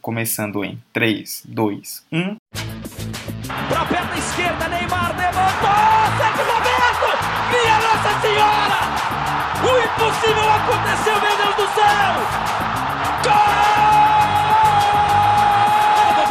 Começando em 3, 2, 1. Pra perna esquerda, Neymar levantou! Sérgio Roberto! Minha Nossa Senhora! O impossível aconteceu, meu Deus do céu!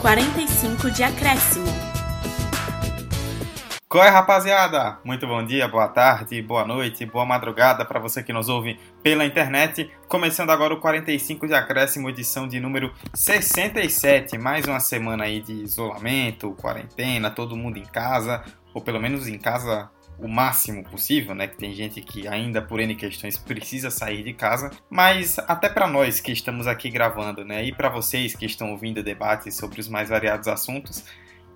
45 de acréscimo. Qual é, rapaziada? Muito bom dia, boa tarde, boa noite, boa madrugada para você que nos ouve pela internet. Começando agora o 45 de acréscimo, edição de número 67. Mais uma semana aí de isolamento, quarentena, todo mundo em casa, ou pelo menos em casa o máximo possível, né? Que tem gente que ainda por N questões precisa sair de casa, mas até para nós que estamos aqui gravando, né? E para vocês que estão ouvindo debates sobre os mais variados assuntos,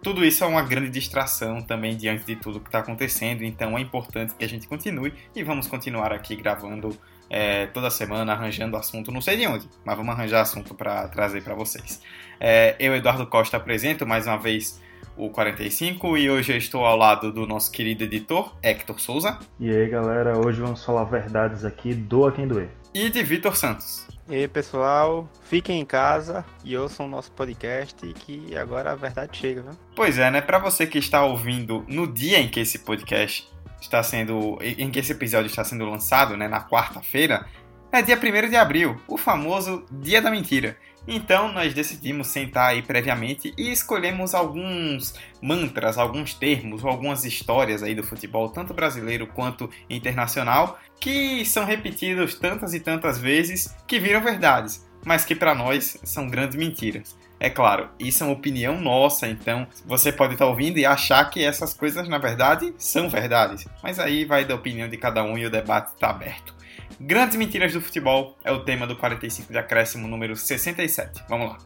tudo isso é uma grande distração também diante de tudo que está acontecendo, então é importante que a gente continue e vamos continuar aqui gravando é, toda semana, arranjando assunto, não sei de onde, mas vamos arranjar assunto para trazer para vocês. É, eu, Eduardo Costa, apresento mais uma vez o 45 e hoje eu estou ao lado do nosso querido editor, Hector Souza. E aí galera, hoje vamos falar verdades aqui, doa quem doer. E de Vitor Santos. E aí, pessoal, fiquem em casa e ouçam o nosso podcast que agora a verdade chega, viu? Pois é, né? Para você que está ouvindo no dia em que esse podcast está sendo. em que esse episódio está sendo lançado, né? Na quarta-feira, é dia 1 de abril, o famoso Dia da Mentira. Então nós decidimos sentar aí previamente e escolhemos alguns mantras, alguns termos ou algumas histórias aí do futebol, tanto brasileiro quanto internacional, que são repetidos tantas e tantas vezes que viram verdades, mas que para nós são grandes mentiras. É claro, isso é uma opinião nossa, então você pode estar tá ouvindo e achar que essas coisas na verdade são verdades, mas aí vai da opinião de cada um e o debate está aberto. Grandes mentiras do futebol é o tema do 45 de acréscimo número 67. Vamos lá.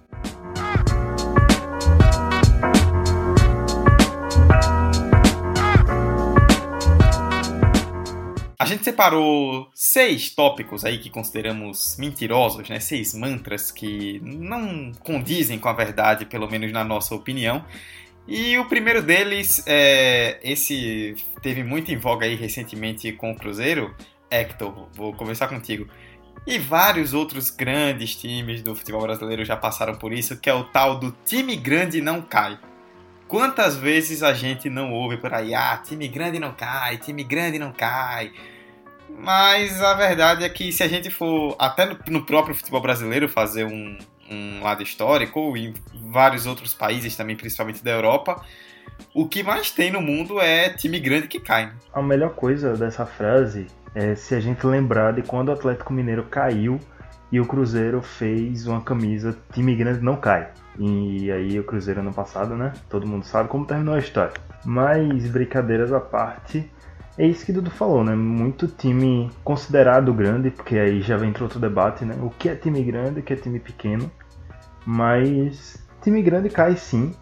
A gente separou seis tópicos aí que consideramos mentirosos, né? Seis mantras que não condizem com a verdade, pelo menos na nossa opinião. E o primeiro deles, é, esse teve muito em voga aí recentemente com o Cruzeiro, Hector, vou começar contigo. E vários outros grandes times do futebol brasileiro já passaram por isso, que é o tal do time grande não cai. Quantas vezes a gente não ouve por aí, ah, time grande não cai, time grande não cai. Mas a verdade é que se a gente for até no próprio futebol brasileiro fazer um, um lado histórico, ou em vários outros países também, principalmente da Europa, o que mais tem no mundo é time grande que cai. A melhor coisa dessa frase é se a gente lembrar de quando o Atlético Mineiro caiu e o Cruzeiro fez uma camisa time grande não cai. E aí o Cruzeiro ano passado, né? Todo mundo sabe como terminou a história. Mas brincadeiras à parte, é isso que Dudu falou, né? Muito time considerado grande, porque aí já vem outro debate, né? O que é time grande, o que é time pequeno. Mas time grande cai sim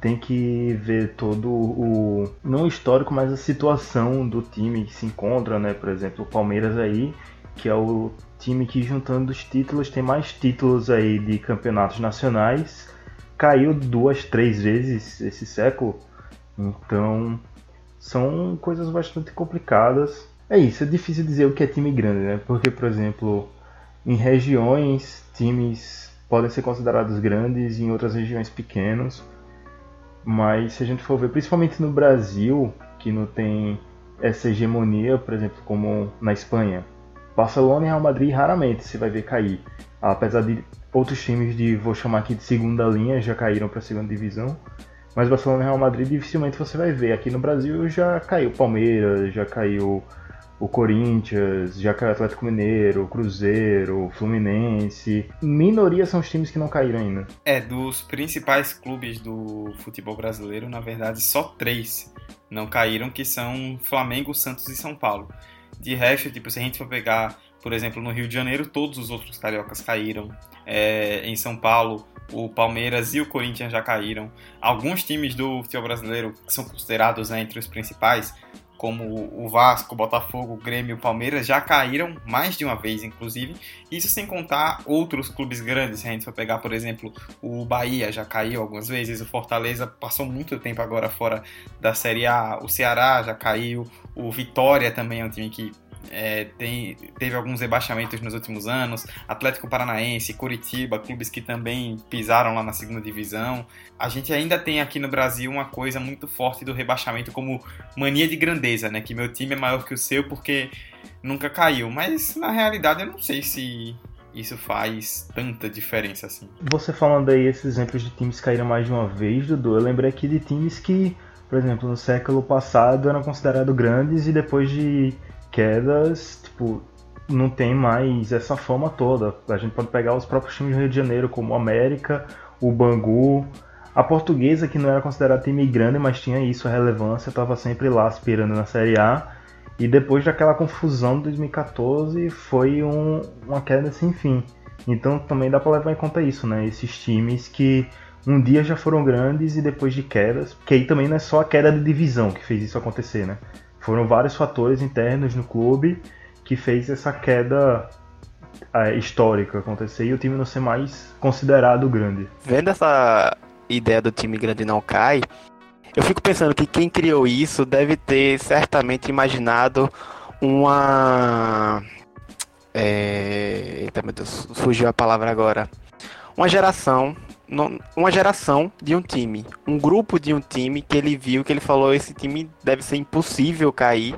tem que ver todo o não histórico, mas a situação do time que se encontra, né? Por exemplo, o Palmeiras aí, que é o time que juntando os títulos tem mais títulos aí de campeonatos nacionais, caiu duas, três vezes esse século. Então, são coisas bastante complicadas. É isso, é difícil dizer o que é time grande, né? Porque, por exemplo, em regiões, times podem ser considerados grandes, em outras regiões pequenos. Mas se a gente for ver, principalmente no Brasil, que não tem essa hegemonia, por exemplo, como na Espanha, Barcelona e Real Madrid raramente você vai ver cair. Apesar de outros times de, vou chamar aqui de segunda linha, já caíram para a segunda divisão. Mas Barcelona e Real Madrid dificilmente você vai ver. Aqui no Brasil já caiu Palmeiras, já caiu o Corinthians, já caiu o Atlético Mineiro, o Cruzeiro, o Fluminense. Minoria são os times que não caíram ainda. É, dos principais clubes do futebol brasileiro, na verdade, só três não caíram, que são Flamengo, Santos e São Paulo. De resto, tipo, se a gente for pegar Por exemplo, no Rio de Janeiro, todos os outros cariocas caíram. É, em São Paulo, o Palmeiras e o Corinthians já caíram. Alguns times do futebol brasileiro que são considerados né, entre os principais, como o Vasco, o Botafogo, o Grêmio o Palmeiras, já caíram mais de uma vez, inclusive. Isso sem contar outros clubes grandes. Se a gente for pegar, por exemplo, o Bahia já caiu algumas vezes, o Fortaleza passou muito tempo agora fora da Série A, o Ceará já caiu, o Vitória também é um time que é, tem, teve alguns rebaixamentos nos últimos anos, Atlético Paranaense, Curitiba, clubes que também pisaram lá na segunda divisão. A gente ainda tem aqui no Brasil uma coisa muito forte do rebaixamento como mania de grandeza, né? Que meu time é maior que o seu porque nunca caiu. Mas na realidade eu não sei se isso faz tanta diferença assim. Você falando aí esses exemplos de times que caíram mais de uma vez, Dudu, eu lembrei aqui de times que, por exemplo, no século passado eram considerados grandes e depois de quedas, tipo, não tem mais essa fama toda. A gente pode pegar os próprios times do Rio de Janeiro, como o América, o Bangu, a Portuguesa, que não era considerada time grande, mas tinha isso, a relevância, estava sempre lá aspirando na Série A. E depois daquela confusão de 2014, foi um, uma queda sem fim. Então também dá para levar em conta isso, né? Esses times que um dia já foram grandes e depois de quedas, porque aí também não é só a queda de divisão que fez isso acontecer, né? Foram vários fatores internos no clube que fez essa queda é, histórica acontecer e o time não ser mais considerado grande. Vendo essa ideia do time grande não cai, eu fico pensando que quem criou isso deve ter certamente imaginado uma. É... Eita, meu Deus, fugiu a palavra agora. Uma geração uma geração de um time, um grupo de um time que ele viu que ele falou esse time deve ser impossível cair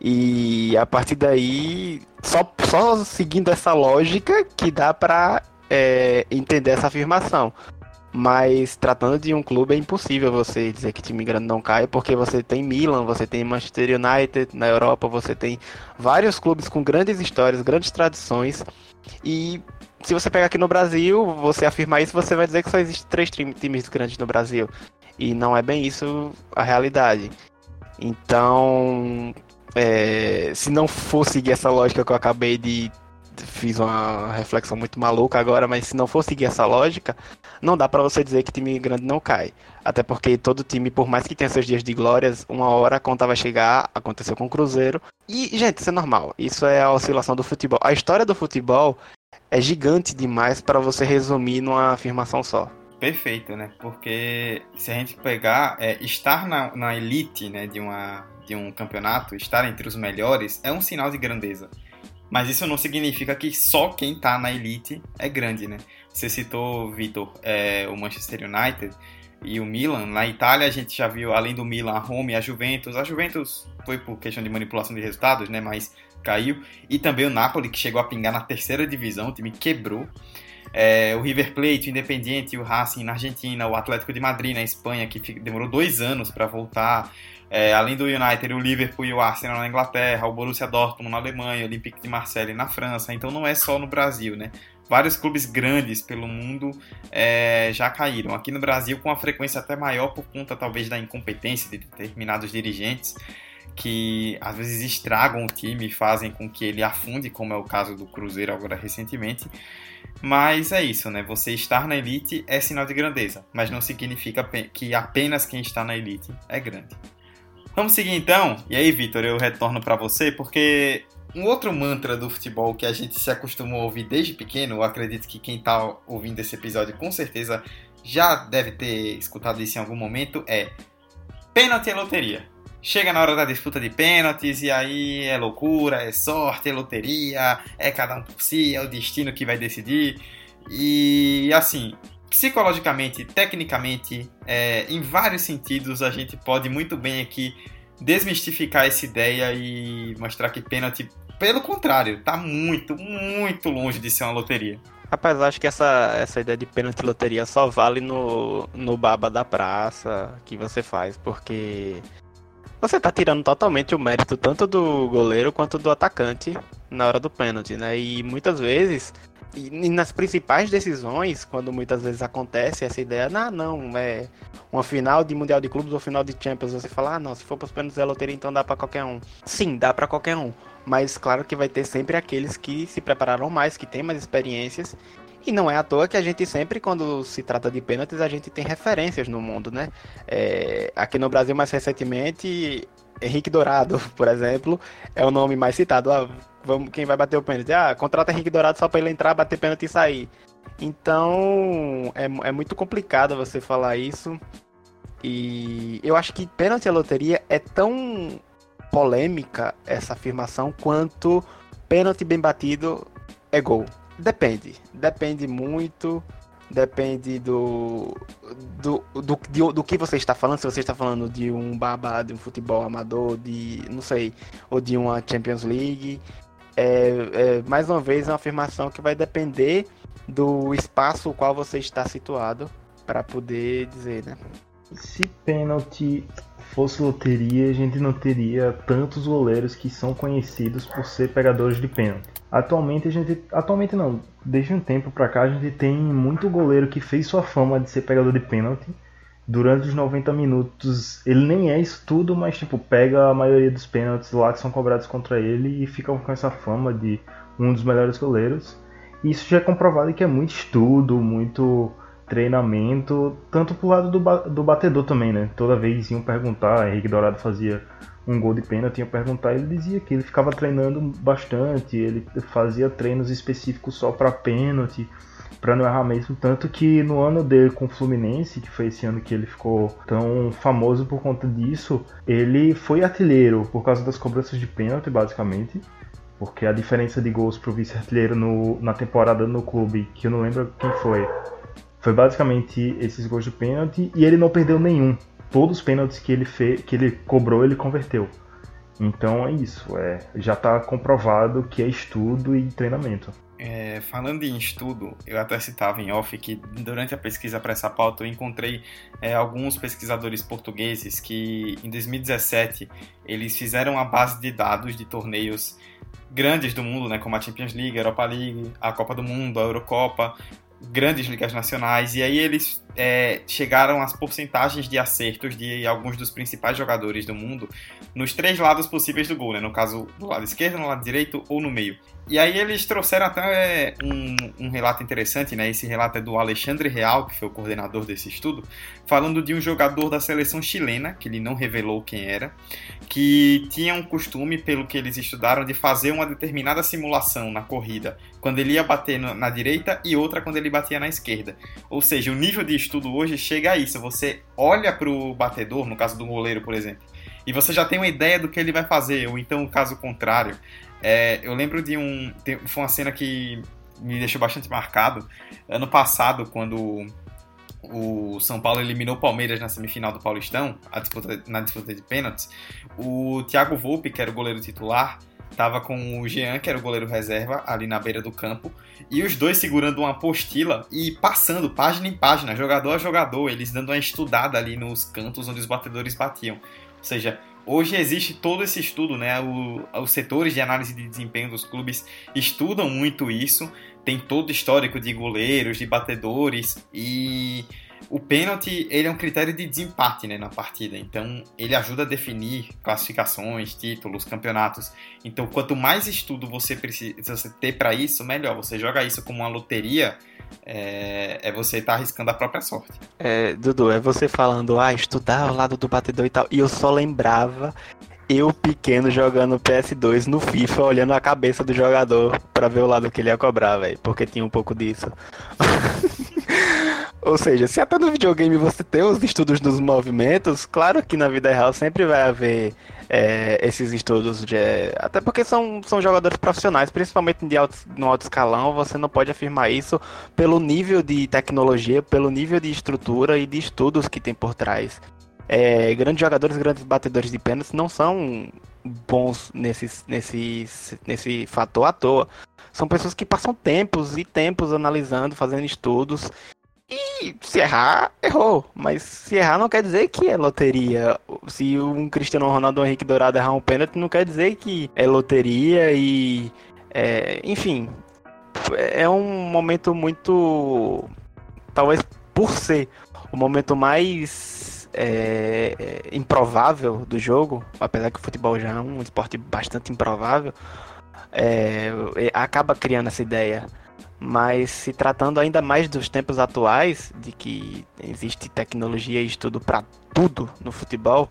e a partir daí só, só seguindo essa lógica que dá para é, entender essa afirmação. Mas tratando de um clube é impossível você dizer que time grande não cai, porque você tem Milan, você tem Manchester United na Europa, você tem vários clubes com grandes histórias, grandes tradições. E se você pegar aqui no Brasil, você afirmar isso, você vai dizer que só existem três times grandes no Brasil. E não é bem isso a realidade. Então, é, se não for seguir essa lógica que eu acabei de. Fiz uma reflexão muito maluca agora, mas se não for seguir essa lógica, não dá para você dizer que time grande não cai. Até porque todo time, por mais que tenha seus dias de glórias, uma hora a conta vai chegar, aconteceu com o Cruzeiro. E, gente, isso é normal. Isso é a oscilação do futebol. A história do futebol é gigante demais para você resumir numa afirmação só. Perfeito, né? Porque se a gente pegar, é, estar na, na elite né, de, uma, de um campeonato, estar entre os melhores, é um sinal de grandeza. Mas isso não significa que só quem está na elite é grande, né? Você citou, Vitor, é, o Manchester United e o Milan. Na Itália a gente já viu, além do Milan, a Roma e a Juventus. A Juventus foi por questão de manipulação de resultados, né? Mas caiu. E também o Napoli, que chegou a pingar na terceira divisão, o time quebrou. É, o River Plate, o Independiente, o Racing na Argentina, o Atlético de Madrid na Espanha, que demorou dois anos para voltar. É, além do United, o Liverpool e o Arsenal na Inglaterra, o Borussia Dortmund na Alemanha, o Olympique de Marseille na França. Então não é só no Brasil, né? Vários clubes grandes pelo mundo é, já caíram. Aqui no Brasil, com uma frequência até maior por conta talvez da incompetência de determinados dirigentes que às vezes estragam o time e fazem com que ele afunde, como é o caso do Cruzeiro agora recentemente. Mas é isso, né? Você estar na elite é sinal de grandeza, mas não significa que apenas quem está na elite é grande. Vamos seguir então. E aí, Vitor, eu retorno para você porque um outro mantra do futebol que a gente se acostumou a ouvir desde pequeno, eu acredito que quem está ouvindo esse episódio com certeza já deve ter escutado isso em algum momento, é pênalti é loteria. Chega na hora da disputa de pênaltis e aí é loucura, é sorte, é loteria, é cada um por si, é o destino que vai decidir. E assim, psicologicamente, tecnicamente, é, em vários sentidos, a gente pode muito bem aqui desmistificar essa ideia e mostrar que pênalti, pelo contrário, está muito, muito longe de ser uma loteria. Rapaz, acho que essa, essa ideia de pênalti loteria só vale no, no baba da praça que você faz, porque você tá tirando totalmente o mérito tanto do goleiro quanto do atacante na hora do pênalti, né? E muitas vezes, e nas principais decisões, quando muitas vezes acontece essa ideia, não, não, é uma final de Mundial de Clubes ou final de Champions, você fala, ah, não, se for para os pênaltis da loteria, então dá para qualquer um. Sim, dá para qualquer um. Mas claro que vai ter sempre aqueles que se prepararam mais, que têm mais experiências e não é à toa que a gente sempre, quando se trata de pênaltis, a gente tem referências no mundo, né? É, aqui no Brasil, mais recentemente, Henrique Dourado, por exemplo, é o nome mais citado. Ah, vamos, quem vai bater o pênalti? Ah, contrata Henrique Dourado só para ele entrar, bater pênalti e sair. Então, é, é muito complicado você falar isso. E eu acho que pênalti à loteria é tão polêmica essa afirmação quanto pênalti bem batido é gol. Depende. Depende muito. Depende do do, do, do, do, que você está falando. Se você está falando de um babá, de um futebol amador, de. não sei, ou de uma Champions League. É, é, mais uma vez, é uma afirmação que vai depender do espaço no qual você está situado para poder dizer, né? Se pênalti fosse loteria, a gente não teria tantos goleiros que são conhecidos por ser pegadores de pênalti. Atualmente a gente, atualmente não, desde um tempo pra cá a gente tem muito goleiro que fez sua fama de ser pegador de pênalti. Durante os 90 minutos, ele nem é isso tudo, mas tipo, pega a maioria dos pênaltis lá que são cobrados contra ele e fica com essa fama de um dos melhores goleiros. E isso já é comprovado que é muito estudo, muito treinamento, tanto pro lado do, do batedor também, né? Toda vez iam perguntar, Henrique Dourado fazia um gol de pênalti, iam perguntar, ele dizia que ele ficava treinando bastante, ele fazia treinos específicos só para pênalti, para não errar mesmo, tanto que no ano dele com o Fluminense, que foi esse ano que ele ficou tão famoso por conta disso, ele foi artilheiro por causa das cobranças de pênalti, basicamente. Porque a diferença de gols pro vice-artilheiro na temporada no clube, que eu não lembro quem foi, foi basicamente esses gols de pênalti e ele não perdeu nenhum. Todos os pênaltis que ele fez, que ele cobrou, ele converteu. Então é isso, é, já está comprovado que é estudo e treinamento. É, falando em estudo, eu até citava em off que durante a pesquisa para essa pauta eu encontrei é, alguns pesquisadores portugueses que em 2017 eles fizeram a base de dados de torneios grandes do mundo, né, como a Champions League, a Europa League, a Copa do Mundo, a Eurocopa, grandes ligas nacionais, e aí eles é, chegaram às porcentagens de acertos de alguns dos principais jogadores do mundo nos três lados possíveis do gol, né? no caso do lado esquerdo, no lado direito ou no meio. E aí eles trouxeram até um, um, relato interessante, né? Esse relato é do Alexandre Real, que foi o coordenador desse estudo, falando de um jogador da seleção chilena, que ele não revelou quem era, que tinha um costume, pelo que eles estudaram, de fazer uma determinada simulação na corrida, quando ele ia bater na direita e outra quando ele batia na esquerda. Ou seja, o nível de estudo hoje chega a isso. Você olha para o batedor, no caso do goleiro, por exemplo, e você já tem uma ideia do que ele vai fazer, ou então o caso contrário. É, eu lembro de um. Tem, foi uma cena que me deixou bastante marcado. Ano passado, quando o São Paulo eliminou o Palmeiras na semifinal do Paulistão, disputa, na disputa de pênaltis, o Thiago Volpe, que era o goleiro titular, estava com o Jean, que era o goleiro reserva, ali na beira do campo, e os dois segurando uma apostila e passando página em página, jogador a jogador, eles dando uma estudada ali nos cantos onde os batedores batiam. Ou seja, Hoje existe todo esse estudo, né? O, os setores de análise de desempenho dos clubes estudam muito isso. Tem todo o histórico de goleiros, de batedores e o pênalti ele é um critério de desempate né, na partida, então ele ajuda a definir classificações, títulos, campeonatos. Então, quanto mais estudo você precisa ter para isso, melhor. Você joga isso como uma loteria, é, é você estar tá arriscando a própria sorte. É, Dudu, é você falando, ah, estudar ao lado do batedor e tal. E eu só lembrava eu pequeno jogando PS2 no FIFA, olhando a cabeça do jogador para ver o lado que ele ia cobrar, velho. Porque tinha um pouco disso. Ou seja, se até no videogame você tem os estudos dos movimentos, claro que na vida real sempre vai haver é, esses estudos de. Até porque são, são jogadores profissionais, principalmente de alto, no alto escalão, você não pode afirmar isso pelo nível de tecnologia, pelo nível de estrutura e de estudos que tem por trás. É, grandes jogadores, grandes batedores de pênaltis não são bons nesse, nesse, nesse fator à toa. São pessoas que passam tempos e tempos analisando, fazendo estudos e se errar, errou. Mas se errar não quer dizer que é loteria. Se um Cristiano Ronaldo um Henrique Dourado errar um pênalti, não quer dizer que é loteria e É, enfim, é um momento muito. Talvez por ser o momento mais é, improvável do jogo, apesar que o futebol já é um esporte bastante improvável, é, é acaba criando essa ideia. Mas se tratando ainda mais dos tempos atuais, de que existe tecnologia e estudo para tudo no futebol,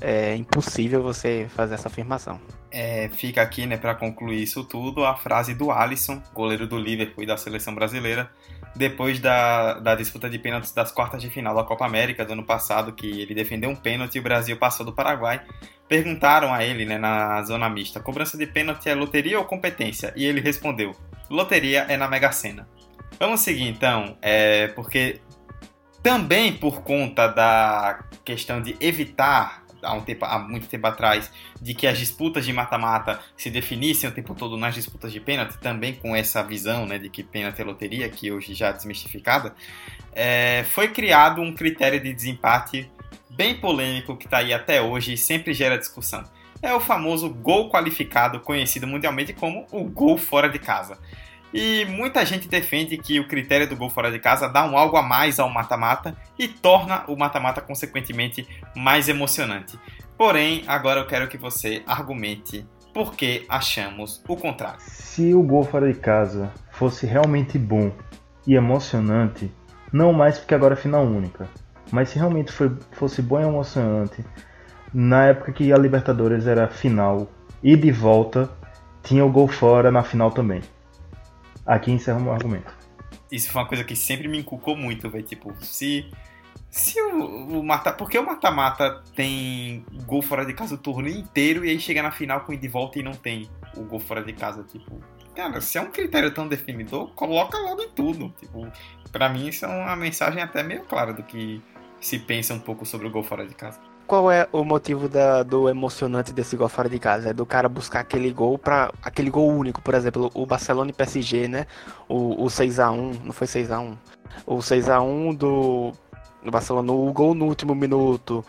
é impossível você fazer essa afirmação. É, fica aqui, né, para concluir isso tudo, a frase do Alisson, goleiro do Liverpool e da seleção brasileira, depois da, da disputa de pênaltis das quartas de final da Copa América do ano passado, que ele defendeu um pênalti e o Brasil passou do Paraguai. Perguntaram a ele, né, na zona mista, cobrança de pênalti é loteria ou competência? E ele respondeu, loteria é na Mega Sena. Vamos seguir então, é, porque também por conta da questão de evitar há, um tempo, há muito tempo atrás, de que as disputas de mata-mata se definissem o tempo todo nas disputas de pênalti, também com essa visão né, de que pênalti é loteria, que hoje já é desmistificada, é, foi criado um critério de desempate bem polêmico que está aí até hoje e sempre gera discussão. É o famoso gol qualificado, conhecido mundialmente como o gol fora de casa. E muita gente defende que o critério do gol fora de casa dá um algo a mais ao mata-mata e torna o mata-mata consequentemente mais emocionante. Porém, agora eu quero que você argumente por que achamos o contrário. Se o gol fora de casa fosse realmente bom e emocionante, não mais porque agora é final única, mas se realmente foi, fosse bom e emocionante, na época que a Libertadores era final e de volta, tinha o gol fora na final também. Aqui encerra o meu argumento. Isso foi uma coisa que sempre me inculcou muito, velho. Tipo, se. Se o, o mata. Porque o mata-mata tem gol fora de casa o torneio inteiro e aí chega na final com ir de volta e não tem o gol fora de casa. Tipo, cara, se é um critério tão definidor, coloca logo em tudo. Tipo, pra mim isso é uma mensagem até meio clara do que se pensa um pouco sobre o gol fora de casa qual é o motivo da, do emocionante desse gol fora de casa? É do cara buscar aquele gol para aquele gol único, por exemplo, o Barcelona e PSG, né? O, o 6 a 1, não foi 6 a 1. O 6 a 1 do, do Barcelona, o gol no último minuto.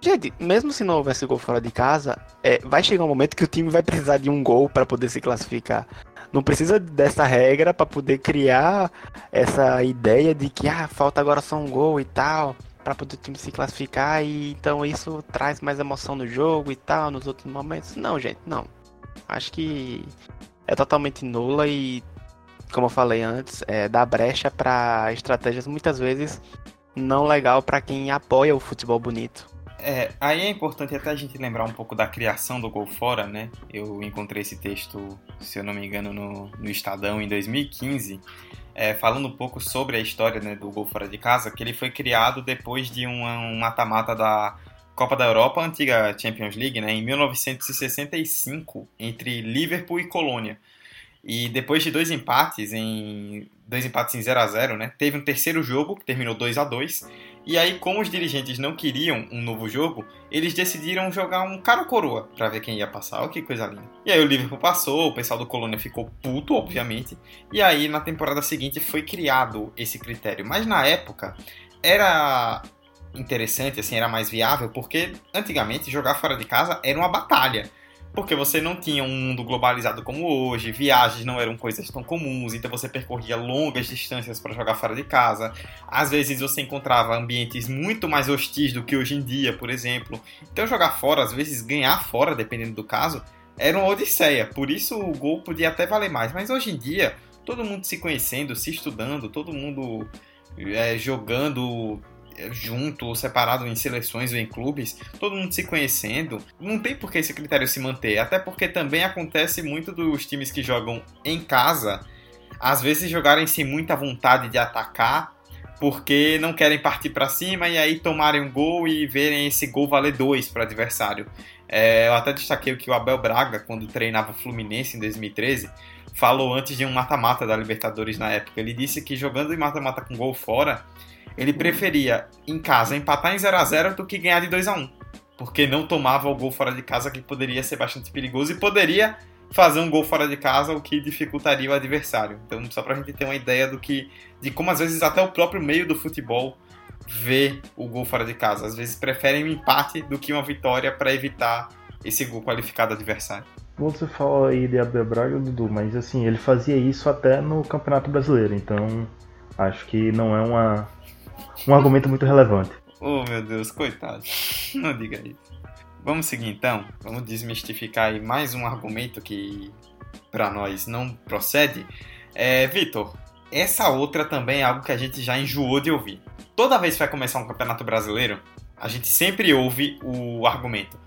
Gente, mesmo se não houvesse gol fora de casa, é, vai chegar um momento que o time vai precisar de um gol para poder se classificar. Não precisa dessa regra para poder criar essa ideia de que ah, falta agora só um gol e tal para poder o time se classificar e então isso traz mais emoção no jogo e tal nos outros momentos. Não, gente, não. Acho que é totalmente nula e como eu falei antes, é, dá brecha para estratégias muitas vezes não legal para quem apoia o futebol bonito. É, aí é importante até a gente lembrar um pouco da criação do gol fora, né? Eu encontrei esse texto, se eu não me engano, no, no Estadão em 2015 é, falando um pouco sobre a história né, do gol fora de casa, que ele foi criado depois de um mata-mata da Copa da Europa, antiga Champions League, né, em 1965, entre Liverpool e Colônia. E depois de dois empates em dois empates em 0 a 0, né, teve um terceiro jogo que terminou 2 a 2 e aí, como os dirigentes não queriam um novo jogo, eles decidiram jogar um cara coroa para ver quem ia passar. Olha que coisa linda. E aí o Liverpool passou, o pessoal do Colônia ficou puto, obviamente. E aí na temporada seguinte foi criado esse critério. Mas na época era interessante, assim, era mais viável, porque antigamente jogar fora de casa era uma batalha porque você não tinha um mundo globalizado como hoje, viagens não eram coisas tão comuns, então você percorria longas distâncias para jogar fora de casa. Às vezes você encontrava ambientes muito mais hostis do que hoje em dia, por exemplo. Então jogar fora, às vezes ganhar fora, dependendo do caso, era uma odisseia. Por isso o gol podia até valer mais. Mas hoje em dia, todo mundo se conhecendo, se estudando, todo mundo é, jogando junto ou separado em seleções ou em clubes, todo mundo se conhecendo, não tem por que esse critério se manter. Até porque também acontece muito dos times que jogam em casa, às vezes jogarem sem muita vontade de atacar, porque não querem partir para cima e aí tomarem um gol e verem esse gol valer dois para o adversário. É, eu até destaquei que o Abel Braga, quando treinava o Fluminense em 2013, falou antes de um mata-mata da Libertadores na época. Ele disse que jogando em mata-mata com gol fora, ele preferia em casa empatar em 0 a 0 do que ganhar de 2 a 1 porque não tomava o gol fora de casa que poderia ser bastante perigoso e poderia fazer um gol fora de casa o que dificultaria o adversário. Então, só para a gente ter uma ideia do que de como às vezes até o próprio meio do futebol vê o gol fora de casa. Às vezes preferem um empate do que uma vitória para evitar esse gol qualificado adversário. Você fala aí de Abel Braga, Dudu, mas assim, ele fazia isso até no Campeonato Brasileiro, então acho que não é uma, um argumento muito relevante. Oh meu Deus, coitado. Não diga isso. Vamos seguir então. Vamos desmistificar aí mais um argumento que para nós não procede. É, Vitor, essa outra também é algo que a gente já enjoou de ouvir. Toda vez que vai começar um campeonato brasileiro, a gente sempre ouve o argumento: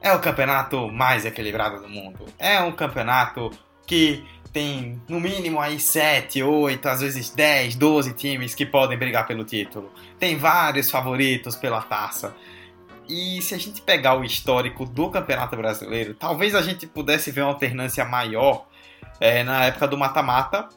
é o campeonato mais equilibrado do mundo. É um campeonato que tem no mínimo aí 7, 8, às vezes 10, 12 times que podem brigar pelo título. Tem vários favoritos pela taça. E se a gente pegar o histórico do Campeonato Brasileiro, talvez a gente pudesse ver uma alternância maior é, na época do mata-mata,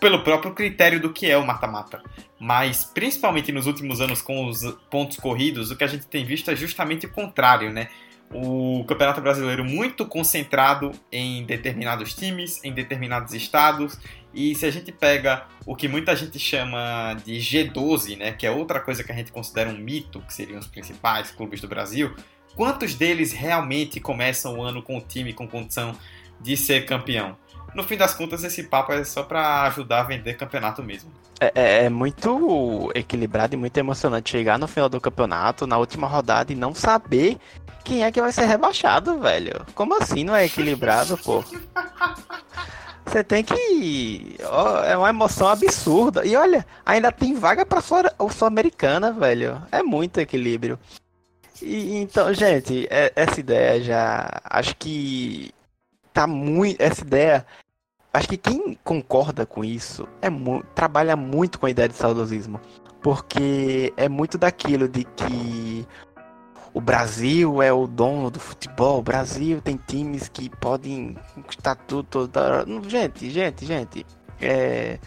pelo próprio critério do que é o mata-mata. Mas, principalmente nos últimos anos com os pontos corridos, o que a gente tem visto é justamente o contrário, né? O Campeonato Brasileiro muito concentrado em determinados times, em determinados estados. E se a gente pega o que muita gente chama de G12, né, que é outra coisa que a gente considera um mito, que seriam os principais clubes do Brasil, quantos deles realmente começam o ano com o time com condição de ser campeão? No fim das contas, esse papo é só para ajudar a vender campeonato mesmo. É, é, é, muito equilibrado e muito emocionante chegar no final do campeonato, na última rodada, e não saber quem é que vai ser rebaixado, velho. Como assim não é equilibrado, pô? Você tem que. Oh, é uma emoção absurda. E olha, ainda tem vaga pra Sul-Americana, velho. É muito equilíbrio. E, então, gente, é, essa ideia já. Acho que. Tá muito. Essa ideia. Acho que quem concorda com isso é mu trabalha muito com a ideia de saudosismo. Porque é muito daquilo de que o Brasil é o dono do futebol, o Brasil tem times que podem conquistar tudo toda Gente, gente, gente, é...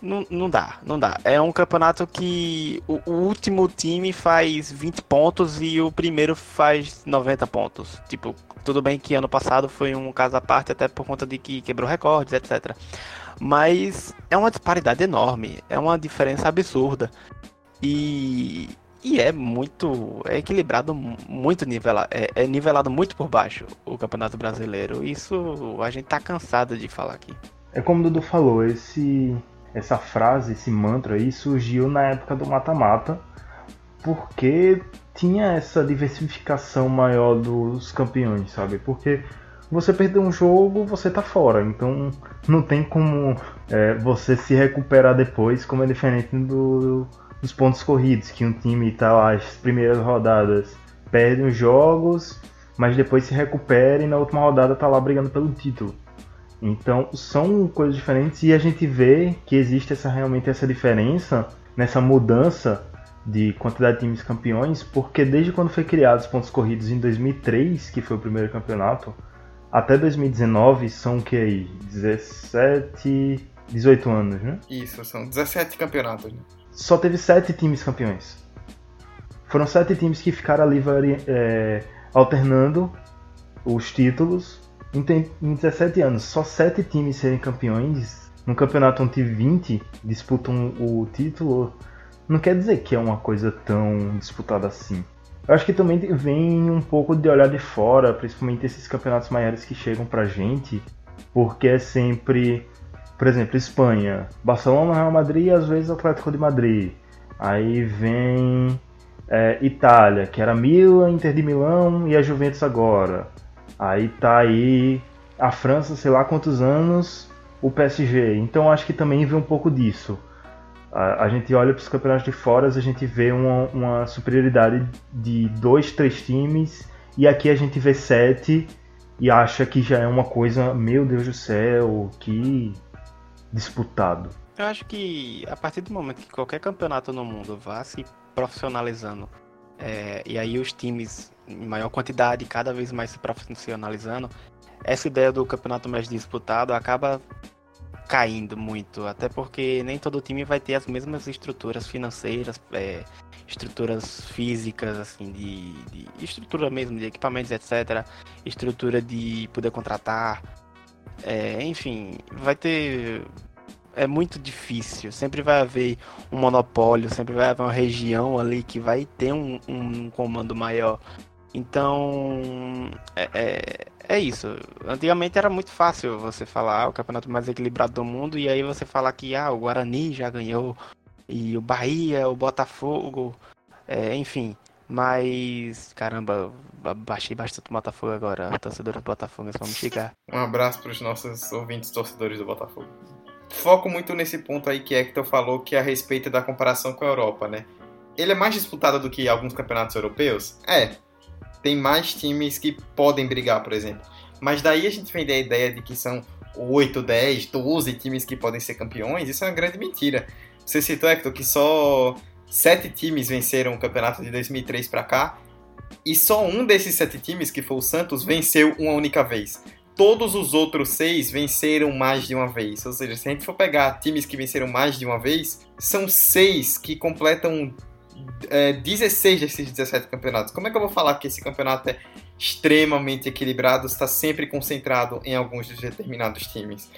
Não, não dá, não dá. É um campeonato que o, o, último time faz 20 pontos e o primeiro faz 90 pontos. Tipo, tudo bem que ano passado foi um caso à parte, até por conta de que quebrou recordes, etc. Mas é uma disparidade enorme, é uma diferença absurda. E e é muito. É equilibrado muito nivelado. É, é, nivelado muito por baixo o Campeonato Brasileiro. Isso a gente tá cansado de falar aqui. É como o Dudu falou, esse, essa frase, esse mantra aí surgiu na época do mata-mata, porque tinha essa diversificação maior dos campeões, sabe? Porque você perdeu um jogo, você tá fora. Então não tem como é, você se recuperar depois, como é diferente do dos pontos corridos, que um time está lá as primeiras rodadas perde os jogos, mas depois se recupera e na última rodada está lá brigando pelo título. Então são coisas diferentes e a gente vê que existe essa realmente essa diferença nessa mudança de quantidade de times campeões, porque desde quando foi criado os pontos corridos em 2003, que foi o primeiro campeonato, até 2019 são o que aí? 17, 18 anos, né? Isso, são 17 campeonatos. Né? só teve sete times campeões. Foram sete times que ficaram ali é, alternando os títulos em, em 17 anos. Só sete times serem campeões num campeonato onde 20 disputam o título não quer dizer que é uma coisa tão disputada assim. Eu acho que também vem um pouco de olhar de fora, principalmente esses campeonatos maiores que chegam pra gente, porque é sempre por exemplo, Espanha, Barcelona, Real Madrid e às vezes Atlético de Madrid. Aí vem é, Itália, que era Milan, Inter de Milão e a Juventus agora. Aí tá aí a França, sei lá quantos anos, o PSG. Então acho que também vê um pouco disso. A, a gente olha para os campeonatos de fora, a gente vê uma, uma superioridade de dois, três times, e aqui a gente vê sete e acha que já é uma coisa, meu Deus do céu, que disputado. Eu acho que a partir do momento que qualquer campeonato no mundo vá se profissionalizando, é, e aí os times em maior quantidade, cada vez mais se profissionalizando, essa ideia do campeonato mais disputado acaba caindo muito, até porque nem todo time vai ter as mesmas estruturas financeiras, é, estruturas físicas, assim, de, de, estrutura mesmo de equipamentos, etc, estrutura de poder contratar, é, enfim, vai ter. É muito difícil. Sempre vai haver um monopólio, sempre vai haver uma região ali que vai ter um, um comando maior. Então é, é, isso. Antigamente era muito fácil você falar ah, o campeonato mais equilibrado do mundo e aí você falar que ah, o Guarani já ganhou e o Bahia, o Botafogo, é, enfim. Mas, caramba, baixei bastante o Botafogo agora. Torcedores do Botafogo, me chegar. Um abraço para os nossos ouvintes torcedores do Botafogo. Foco muito nesse ponto aí que Hector falou, que é a respeito da comparação com a Europa, né? Ele é mais disputado do que alguns campeonatos europeus? É, tem mais times que podem brigar, por exemplo. Mas daí a gente vem da ideia de que são 8, 10, 12 times que podem ser campeões, isso é uma grande mentira. Você citou, Hector, que só sete times venceram o campeonato de 2003 para cá, e só um desses sete times, que foi o Santos, venceu uma única vez. Todos os outros seis venceram mais de uma vez. Ou seja, se a gente for pegar times que venceram mais de uma vez, são seis que completam é, 16 desses 17 campeonatos. Como é que eu vou falar que esse campeonato é extremamente equilibrado, está sempre concentrado em alguns determinados times?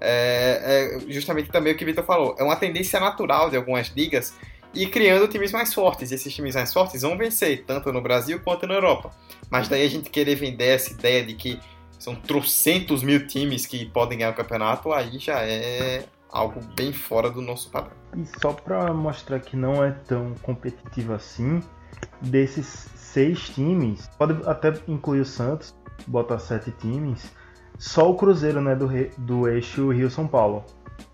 É, é justamente também o que o Vitor falou. É uma tendência natural de algumas ligas e criando times mais fortes. E esses times mais fortes vão vencer, tanto no Brasil quanto na Europa. Mas daí a gente querer vender essa ideia de que são trocentos mil times que podem ganhar o campeonato, aí já é algo bem fora do nosso padrão. E só para mostrar que não é tão competitivo assim, desses seis times, pode até incluir o Santos, bota sete times, só o Cruzeiro, né, do, do eixo Rio-São Paulo,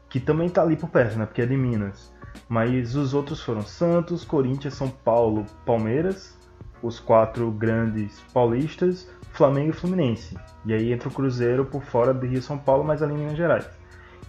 que também tá ali por perto, né, porque é de Minas. Mas os outros foram Santos, Corinthians, São Paulo, Palmeiras, os quatro grandes paulistas, Flamengo e Fluminense. E aí entra o Cruzeiro por fora do Rio São Paulo, mas ali em Minas Gerais.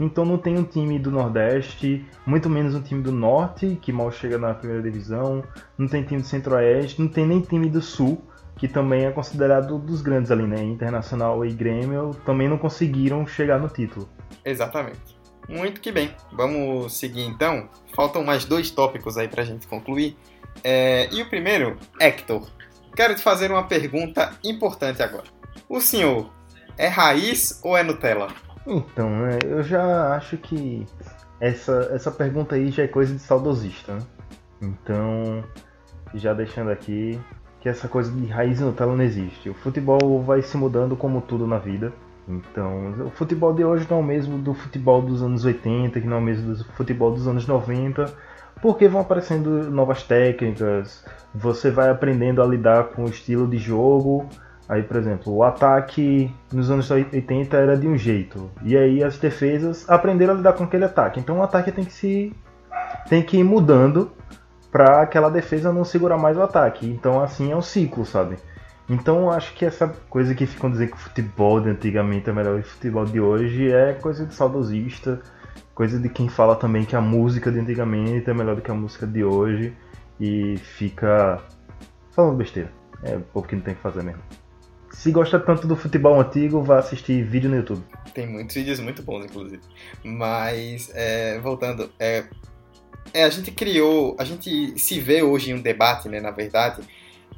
Então não tem um time do Nordeste, muito menos um time do Norte, que mal chega na primeira divisão, não tem time do Centro-Oeste, não tem nem time do Sul, que também é considerado dos grandes ali, né? Internacional e Grêmio também não conseguiram chegar no título. Exatamente. Muito que bem. Vamos seguir então. Faltam mais dois tópicos aí pra gente concluir. É... E o primeiro, Hector. Quero te fazer uma pergunta importante agora. O senhor é raiz ou é Nutella? Então, né, eu já acho que essa, essa pergunta aí já é coisa de saudosista, né? Então, já deixando aqui que essa coisa de raiz e Nutella não existe. O futebol vai se mudando como tudo na vida. Então, o futebol de hoje não é o mesmo do futebol dos anos 80, que não é o mesmo do futebol dos anos 90, porque vão aparecendo novas técnicas, você vai aprendendo a lidar com o estilo de jogo, Aí, por exemplo, o ataque nos anos 80 era de um jeito. E aí as defesas aprenderam a lidar com aquele ataque. Então o ataque tem que se tem que ir mudando para aquela defesa não segurar mais o ataque. Então assim é um ciclo, sabe? Então eu acho que essa coisa que ficam dizendo que o futebol de antigamente é melhor que o futebol de hoje é coisa de saudosista, coisa de quem fala também que a música de antigamente é melhor do que a música de hoje e fica falando besteira. É o povo que não tem que fazer mesmo. Se gosta tanto do futebol antigo, vá assistir vídeo no YouTube. Tem muitos vídeos muito bons, inclusive. Mas, é, voltando, é, é, a gente criou, a gente se vê hoje em um debate, né, na verdade,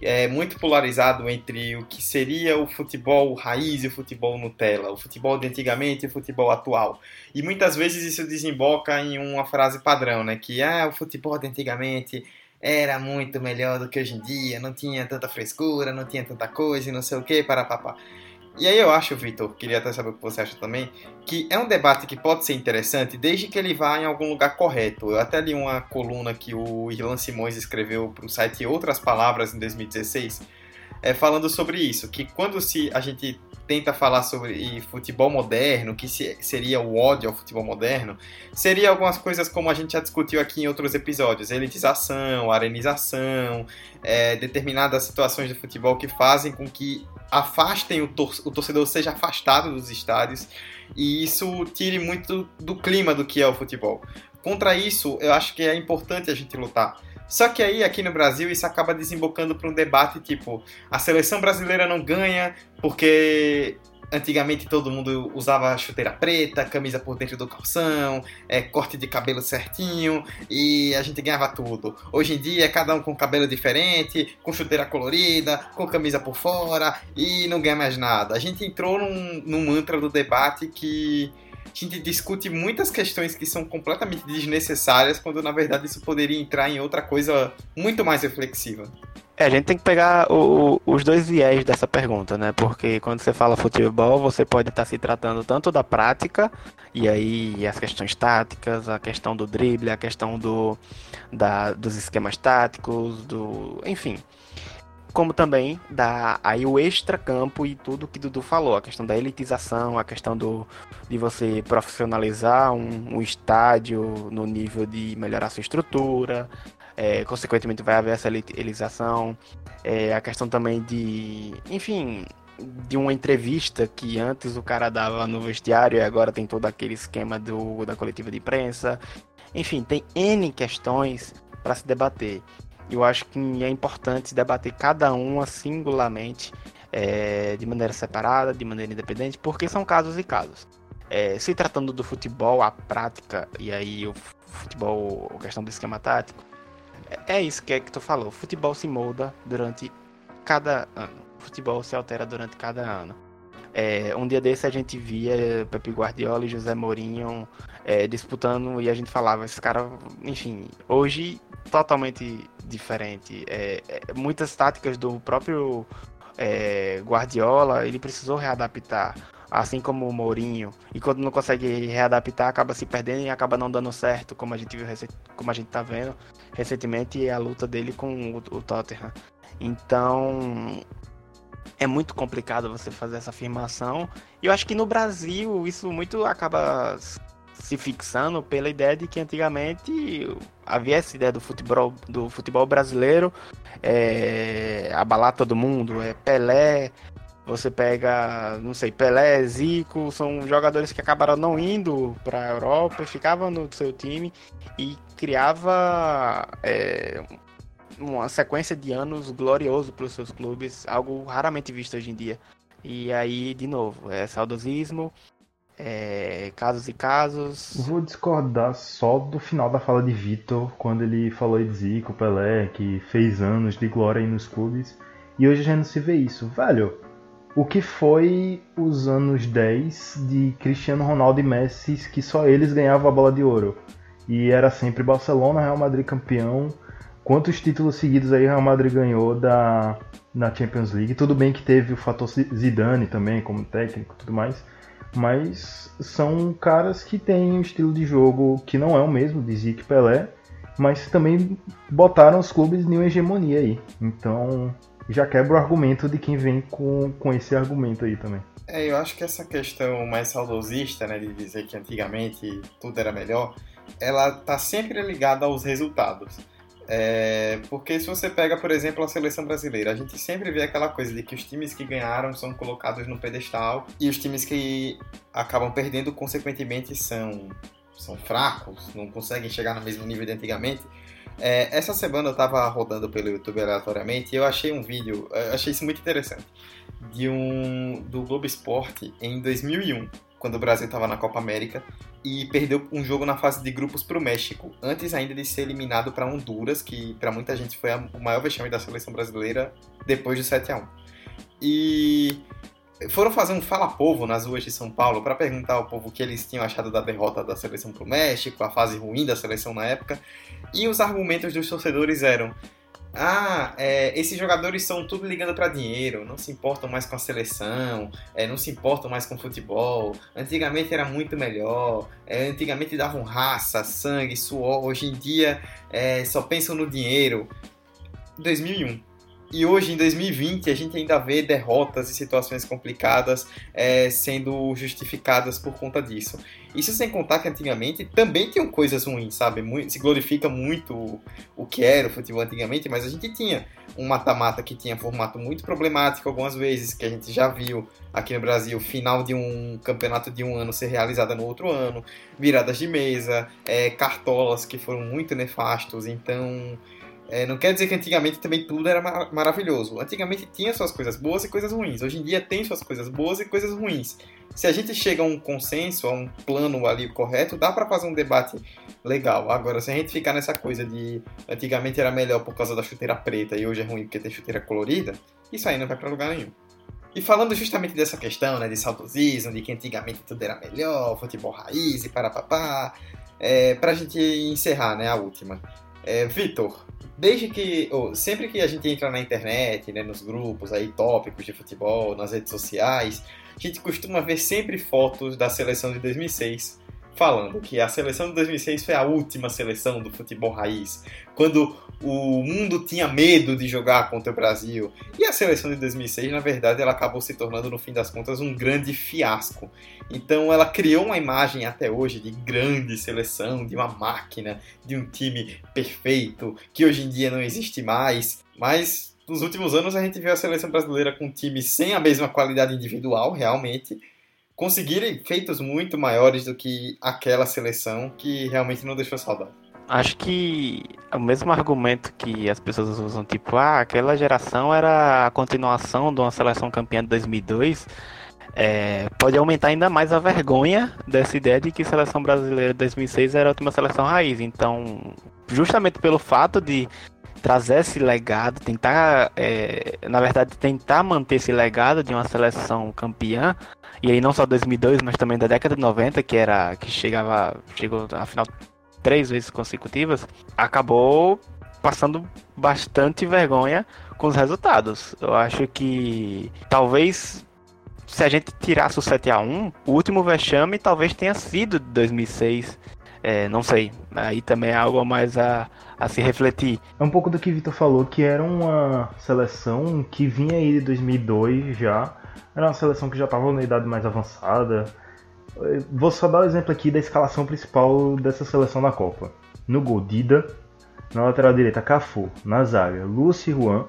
é muito polarizado entre o que seria o futebol raiz e o futebol Nutella, o futebol de antigamente e o futebol atual. E muitas vezes isso desemboca em uma frase padrão, né, que ah, o futebol de antigamente era muito melhor do que hoje em dia, não tinha tanta frescura, não tinha tanta coisa e não sei o que, para papá. E aí eu acho, Vitor, queria até saber o que você acha também, que é um debate que pode ser interessante desde que ele vá em algum lugar correto. Eu até li uma coluna que o Irlan Simões escreveu para o site Outras Palavras em 2016, é, falando sobre isso, que quando se a gente tenta falar sobre futebol moderno, que se, seria o ódio ao futebol moderno, seria algumas coisas como a gente já discutiu aqui em outros episódios: elitização, arenização, é, determinadas situações de futebol que fazem com que afastem o, tor o torcedor seja afastado dos estádios e isso tire muito do clima do que é o futebol. Contra isso, eu acho que é importante a gente lutar. Só que aí, aqui no Brasil, isso acaba desembocando para um debate tipo: a seleção brasileira não ganha porque antigamente todo mundo usava chuteira preta, camisa por dentro do calção, é, corte de cabelo certinho e a gente ganhava tudo. Hoje em dia, cada um com cabelo diferente, com chuteira colorida, com camisa por fora e não ganha mais nada. A gente entrou num, num mantra do debate que gente discute muitas questões que são completamente desnecessárias, quando na verdade isso poderia entrar em outra coisa muito mais reflexiva. É, a gente tem que pegar o, os dois viés dessa pergunta, né? Porque quando você fala futebol, você pode estar se tratando tanto da prática, e aí as questões táticas, a questão do drible, a questão do, da, dos esquemas táticos, do. enfim. Como também da aí o extra-campo e tudo que Dudu falou, a questão da elitização, a questão do, de você profissionalizar um, um estádio no nível de melhorar sua estrutura, é, consequentemente vai haver essa elitização, é, a questão também de, enfim, de uma entrevista que antes o cara dava no vestiário e agora tem todo aquele esquema do, da coletiva de imprensa. Enfim, tem N questões para se debater. Eu acho que é importante debater cada uma singularmente, é, de maneira separada, de maneira independente, porque são casos e casos. É, se tratando do futebol, a prática, e aí o futebol, a questão do esquema tático, é isso que é que tu falou. O futebol se molda durante cada ano. O futebol se altera durante cada ano. É, um dia desse a gente via Pepe Guardiola e José Mourinho é, disputando e a gente falava, esse cara, enfim, hoje totalmente diferente. É, é muitas táticas do próprio é, Guardiola ele precisou readaptar assim como o Mourinho, e quando não consegue readaptar, acaba se perdendo e acaba não dando certo, como a gente viu como a gente tá vendo recentemente a luta dele com o, o Tottenham. Então, é muito complicado você fazer essa afirmação. E eu acho que no Brasil isso muito acaba se fixando pela ideia de que antigamente havia essa ideia do futebol, do futebol brasileiro é, abalar todo mundo, é Pelé, você pega, não sei, Pelé, Zico, são jogadores que acabaram não indo para a Europa, ficavam no seu time e criava é, uma sequência de anos glorioso para os seus clubes, algo raramente visto hoje em dia. E aí, de novo, é saudosismo, é, casos e casos. Vou discordar só do final da fala de Vitor, quando ele falou de Zico, Pelé, que fez anos de glória aí nos clubes. E hoje gente não se vê isso. Velho, o que foi os anos 10 de Cristiano Ronaldo e Messi, que só eles ganhavam a bola de ouro. E era sempre Barcelona, Real Madrid campeão. Quantos títulos seguidos aí Real Madrid ganhou da, na Champions League? Tudo bem que teve o fator Zidane também como técnico tudo mais. Mas são caras que têm um estilo de jogo que não é o mesmo de Zico Pelé, mas também botaram os clubes em uma hegemonia aí. Então já quebra o argumento de quem vem com, com esse argumento aí também. É, eu acho que essa questão mais saudosista, né, de dizer que antigamente tudo era melhor, ela tá sempre ligada aos resultados. É, porque se você pega, por exemplo, a seleção brasileira, a gente sempre vê aquela coisa de que os times que ganharam são colocados no pedestal e os times que acabam perdendo, consequentemente, são, são fracos, não conseguem chegar no mesmo nível de antigamente. É, essa semana eu tava rodando pelo YouTube aleatoriamente e eu achei um vídeo, achei isso muito interessante, de um do Globo Esporte em 2001, quando o Brasil estava na Copa América e perdeu um jogo na fase de grupos para o México, antes ainda de ser eliminado para Honduras, que para muita gente foi o maior vexame da seleção brasileira depois do 7 a 1. E foram fazer um fala-povo nas ruas de São Paulo para perguntar ao povo o que eles tinham achado da derrota da seleção para o México, a fase ruim da seleção na época. E os argumentos dos torcedores eram: ah, é, esses jogadores são tudo ligando para dinheiro, não se importam mais com a seleção, é, não se importam mais com o futebol. Antigamente era muito melhor, é, antigamente davam raça, sangue, suor. Hoje em dia é, só pensam no dinheiro. 2001 e hoje, em 2020, a gente ainda vê derrotas e situações complicadas é, sendo justificadas por conta disso. Isso sem contar que antigamente também tinham coisas ruins, sabe? Se glorifica muito o que era o futebol antigamente, mas a gente tinha um mata-mata que tinha formato muito problemático algumas vezes, que a gente já viu aqui no Brasil, final de um campeonato de um ano ser realizada no outro ano, viradas de mesa, é, cartolas que foram muito nefastos, então é, não quer dizer que antigamente também tudo era mar maravilhoso. Antigamente tinha suas coisas boas e coisas ruins. Hoje em dia tem suas coisas boas e coisas ruins. Se a gente chega a um consenso, a um plano ali correto, dá para fazer um debate legal. Agora, se a gente ficar nessa coisa de antigamente era melhor por causa da chuteira preta e hoje é ruim porque tem chuteira colorida, isso aí não vai para lugar nenhum. E falando justamente dessa questão, né, de saudosismo, de que antigamente tudo era melhor, futebol raiz e para papá, é, pra gente encerrar, né, a última. É, Vitor, desde que, ou, sempre que a gente entra na internet, né, nos grupos aí tópicos de futebol, nas redes sociais, a gente costuma ver sempre fotos da seleção de 2006 falando que a seleção de 2006 foi a última seleção do futebol raiz, quando o mundo tinha medo de jogar contra o Brasil. E a seleção de 2006, na verdade, ela acabou se tornando, no fim das contas, um grande fiasco. Então ela criou uma imagem até hoje de grande seleção, de uma máquina, de um time perfeito, que hoje em dia não existe mais. Mas nos últimos anos a gente viu a seleção brasileira com um time sem a mesma qualidade individual, realmente, conseguirem feitos muito maiores do que aquela seleção que realmente não deixou saudade. Acho que o mesmo argumento que as pessoas usam, tipo, ah, aquela geração era a continuação de uma seleção campeã de 2002, é, pode aumentar ainda mais a vergonha dessa ideia de que a seleção brasileira de 2006 era a última seleção raiz. Então, justamente pelo fato de trazer esse legado, tentar, é, na verdade, tentar manter esse legado de uma seleção campeã, e aí não só 2002, mas também da década de 90, que era que chegava, chegou à final três vezes consecutivas, acabou passando bastante vergonha com os resultados. Eu acho que talvez se a gente tirasse o 7 a 1 o último vexame talvez tenha sido de 2006. É, não sei. Aí também é algo mais a, a se refletir. É um pouco do que o Vitor falou, que era uma seleção que vinha aí de 2002 já. Era uma seleção que já estava na idade mais avançada. Vou só dar o um exemplo aqui da escalação principal dessa seleção da Copa. No gol, Dida. Na lateral direita, Cafu. Na zaga, Lúcio Juan.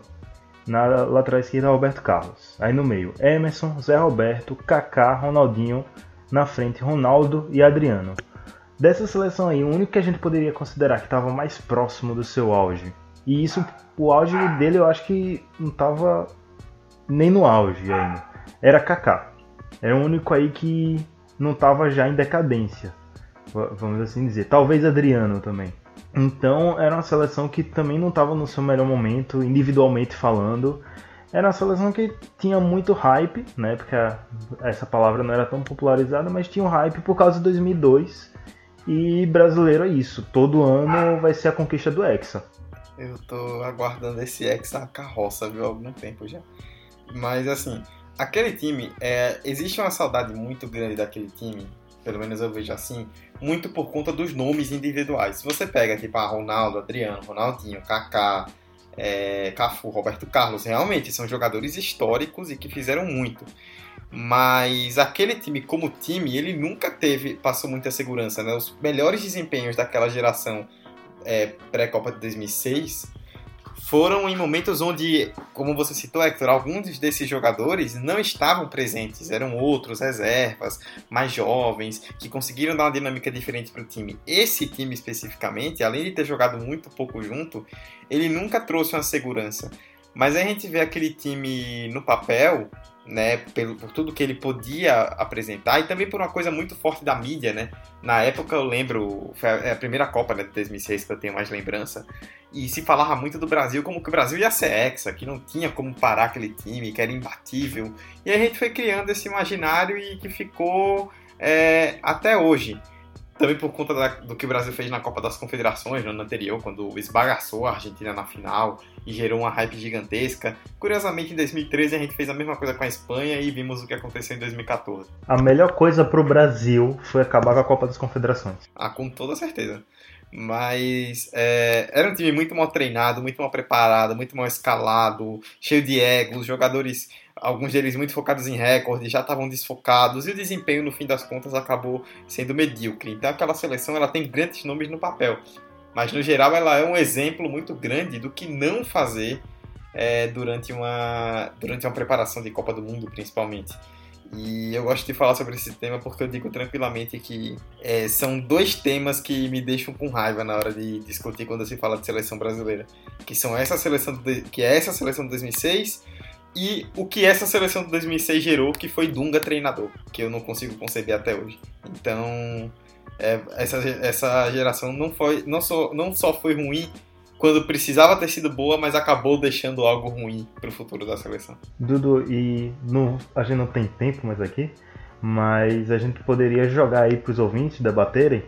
Na lateral esquerda, Roberto Carlos. Aí no meio, Emerson, Zé Roberto, Kaká, Ronaldinho. Na frente, Ronaldo e Adriano. Dessa seleção aí, o único que a gente poderia considerar que estava mais próximo do seu auge. E isso, o auge dele eu acho que não estava nem no auge ainda. Era Kaká. Era o único aí que não estava já em decadência, vamos assim dizer. Talvez Adriano também. Então era uma seleção que também não estava no seu melhor momento, individualmente falando. Era uma seleção que tinha muito hype, né? Porque essa palavra não era tão popularizada, mas tinha um hype por causa de 2002 e brasileiro é isso. Todo ano vai ser a conquista do Hexa. Eu tô aguardando esse Hexa carroça, viu, há algum tempo já. Mas assim, aquele time, é, existe uma saudade muito grande daquele time, pelo menos eu vejo assim, muito por conta dos nomes individuais. Se você pega tipo a Ronaldo, Adriano, Ronaldinho, Kaká, é, Cafu, Roberto Carlos, realmente são jogadores históricos e que fizeram muito. Mas aquele time, como time, ele nunca teve, passou muita segurança. Né? Os melhores desempenhos daquela geração é, pré-Copa de 2006 foram em momentos onde, como você citou, Hector, alguns desses jogadores não estavam presentes, eram outros reservas, mais jovens, que conseguiram dar uma dinâmica diferente para o time. Esse time especificamente, além de ter jogado muito pouco junto, ele nunca trouxe uma segurança. Mas a gente vê aquele time no papel, né, pelo, por tudo que ele podia apresentar e também por uma coisa muito forte da mídia, né? Na época eu lembro, foi a, é a primeira Copa né, de 2006 que eu tenho mais lembrança, e se falava muito do Brasil como que o Brasil ia ser hexa, que não tinha como parar aquele time, que era imbatível. E a gente foi criando esse imaginário e que ficou é, até hoje. Também por conta da, do que o Brasil fez na Copa das Confederações no ano anterior, quando esbagaçou a Argentina na final e gerou uma hype gigantesca. Curiosamente, em 2013 a gente fez a mesma coisa com a Espanha e vimos o que aconteceu em 2014. A melhor coisa para o Brasil foi acabar com a Copa das Confederações. Ah, com toda certeza. Mas é, era um time muito mal treinado, muito mal preparado, muito mal escalado, cheio de egos, jogadores alguns deles muito focados em recorde, já estavam desfocados, e o desempenho, no fim das contas, acabou sendo medíocre. Então aquela seleção ela tem grandes nomes no papel, mas no geral ela é um exemplo muito grande do que não fazer é, durante, uma, durante uma preparação de Copa do Mundo, principalmente. E eu gosto de falar sobre esse tema porque eu digo tranquilamente que é, são dois temas que me deixam com raiva na hora de discutir quando se fala de seleção brasileira, que são essa seleção que é essa seleção de 2006 e o que essa seleção de 2006 gerou, que foi Dunga treinador, que eu não consigo conceber até hoje. Então, é, essa, essa geração não, foi, não, só, não só foi ruim quando precisava ter sido boa, mas acabou deixando algo ruim para o futuro da seleção. Dudu, e no, a gente não tem tempo mais aqui, mas a gente poderia jogar aí para os ouvintes debaterem.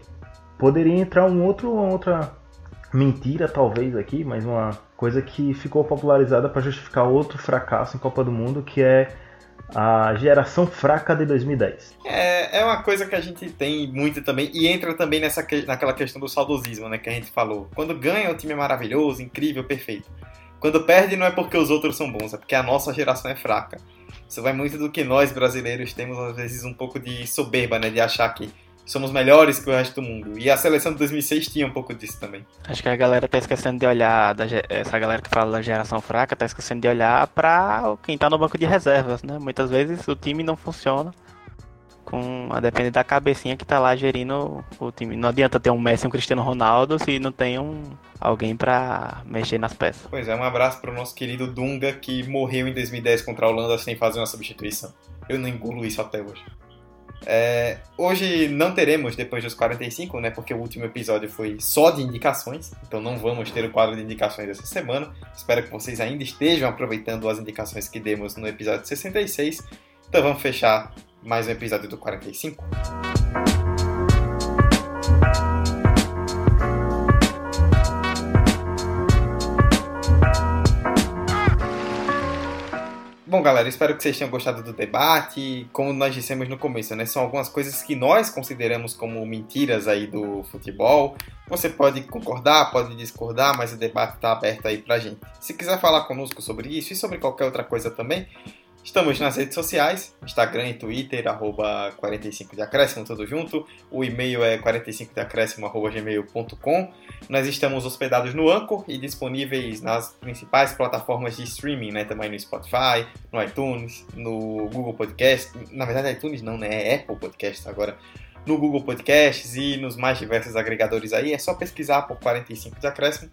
Poderia entrar um outro, uma outra mentira, talvez, aqui, mas uma coisa que ficou popularizada para justificar outro fracasso em Copa do Mundo, que é a geração fraca de 2010. É, é uma coisa que a gente tem muito também, e entra também nessa, naquela questão do saudosismo, né, que a gente falou. Quando ganha, o time é maravilhoso, incrível, perfeito. Quando perde, não é porque os outros são bons, é porque a nossa geração é fraca. Isso vai muito do que nós brasileiros temos, às vezes, um pouco de soberba, né, de achar que somos melhores que o resto do mundo. E a seleção de 2006 tinha um pouco disso também. Acho que a galera tá esquecendo de olhar, da, essa galera que fala da geração fraca, tá esquecendo de olhar pra quem tá no banco de reservas, né? Muitas vezes o time não funciona com a depender da cabecinha que tá lá gerindo o time. Não adianta ter um Messi e um Cristiano Ronaldo se não tem um alguém para mexer nas peças. Pois é, um abraço pro nosso querido Dunga que morreu em 2010 contra a Holanda sem fazer uma substituição. Eu não engulo isso até hoje. É, hoje não teremos depois dos 45, né? Porque o último episódio foi só de indicações, então não vamos ter o quadro de indicações dessa semana. Espero que vocês ainda estejam aproveitando as indicações que demos no episódio 66. Então vamos fechar mais um episódio do 45. Galera, espero que vocês tenham gostado do debate. Como nós dissemos no começo, né, são algumas coisas que nós consideramos como mentiras aí do futebol. Você pode concordar, pode discordar, mas o debate está aberto aí pra gente. Se quiser falar conosco sobre isso e sobre qualquer outra coisa também, Estamos nas redes sociais, Instagram e Twitter, arroba 45 de acréscimo, tudo junto. O e-mail é 45deacréscimo.gmail.com. Nós estamos hospedados no Anchor e disponíveis nas principais plataformas de streaming, né? Também no Spotify, no iTunes, no Google Podcast. Na verdade, iTunes não, né? É Apple Podcast agora. No Google Podcasts e nos mais diversos agregadores aí. É só pesquisar por 45 de acréscimo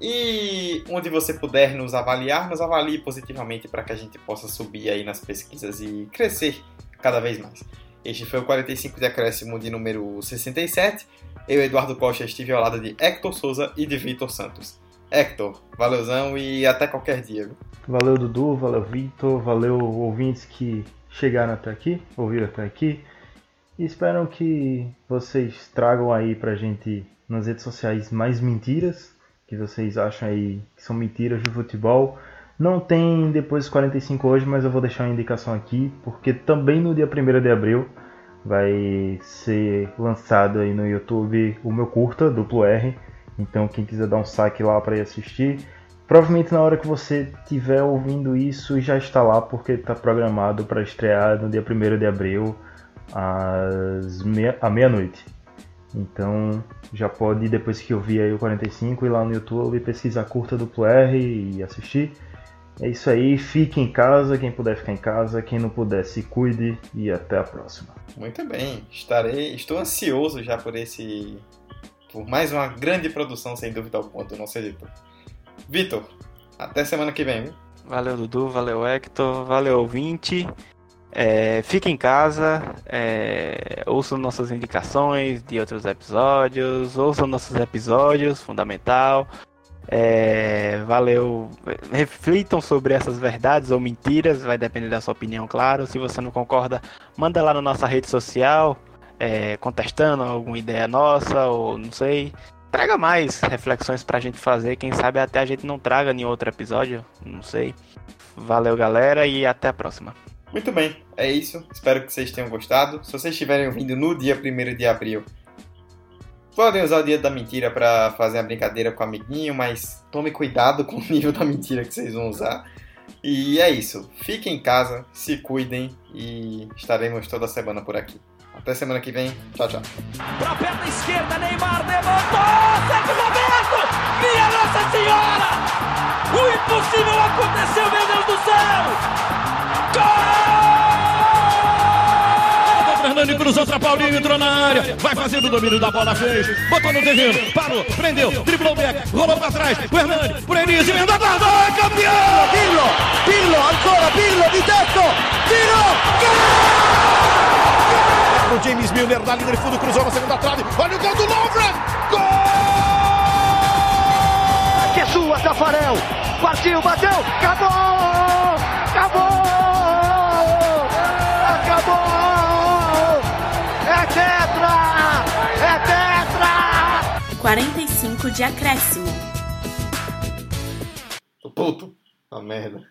e onde você puder nos avaliar, nos avalie positivamente para que a gente possa subir aí nas pesquisas e crescer cada vez mais. Este foi o 45 de acréscimo de número 67. Eu, Eduardo Costa, estive ao lado de Hector Souza e de Vitor Santos. Hector, valeuzão e até qualquer dia. Valeu, Dudu, valeu, Vitor, valeu, ouvintes que chegaram até aqui, ouviram até aqui. E esperam que vocês tragam aí pra gente nas redes sociais mais mentiras que vocês acham aí que são mentiras do futebol. Não tem depois dos 45 hoje, mas eu vou deixar uma indicação aqui, porque também no dia 1 de abril vai ser lançado aí no YouTube o meu curta, duplo R. Então quem quiser dar um saque lá para ir assistir, provavelmente na hora que você estiver ouvindo isso já está lá, porque está programado para estrear no dia 1 de abril às meia, à meia-noite. Então já pode, depois que eu vi aí o 45, ir lá no YouTube, pesquisar curta duplo R e assistir. É isso aí, fique em casa, quem puder ficar em casa, quem não puder se cuide e até a próxima. Muito bem, estarei, estou ansioso já por esse, por mais uma grande produção sem dúvida alguma do nosso editor. Vitor, até semana que vem. Viu? Valeu Dudu, valeu Hector, valeu ouvinte. É, fique em casa, é, ouçam nossas indicações de outros episódios, ouçam nossos episódios, fundamental. É, valeu, reflitam sobre essas verdades ou mentiras, vai depender da sua opinião, claro. Se você não concorda, manda lá na nossa rede social, é, contestando alguma ideia nossa ou não sei. Traga mais reflexões pra gente fazer, quem sabe até a gente não traga em outro episódio, não sei. Valeu, galera, e até a próxima. Muito bem, é isso. Espero que vocês tenham gostado. Se vocês estiverem ouvindo no dia 1 de abril, podem usar o dia da mentira para fazer a brincadeira com o amiguinho, mas tome cuidado com o nível da mentira que vocês vão usar. E é isso. Fiquem em casa, se cuidem e estaremos toda semana por aqui. Até semana que vem. Tchau, tchau. Pra perna esquerda, Neymar levantou! Minha Nossa Senhora! O impossível aconteceu, meu Deus do céu! Fernando cruzou pra Paulinho, entrou na área. Vai fazendo o domínio da bola, fez. Botou no terreno, parou, prendeu, driblou o back, rolou pra trás. O Hernani, por Enis, emenda guarda, é campeão! Pirlo, Pirlo, ancora Pirlo di tetto, tiro, gol! O James Milner na linha de fundo, cruzou na segunda trave. Olha o gol do Lovren! Gol! Que é sua, Tafarel. Partiu, bateu, acabou! Acabou! 45 de acréscimo. Tô puto. A merda.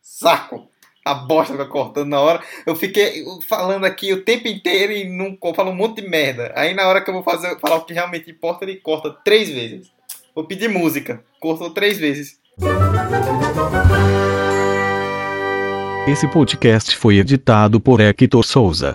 Saco. A bosta fica cortando na hora. Eu fiquei falando aqui o tempo inteiro e não falo um monte de merda. Aí na hora que eu vou fazer, falar o que realmente importa, ele corta três vezes. Vou pedir música. Cortou três vezes. Esse podcast foi editado por Hector Souza.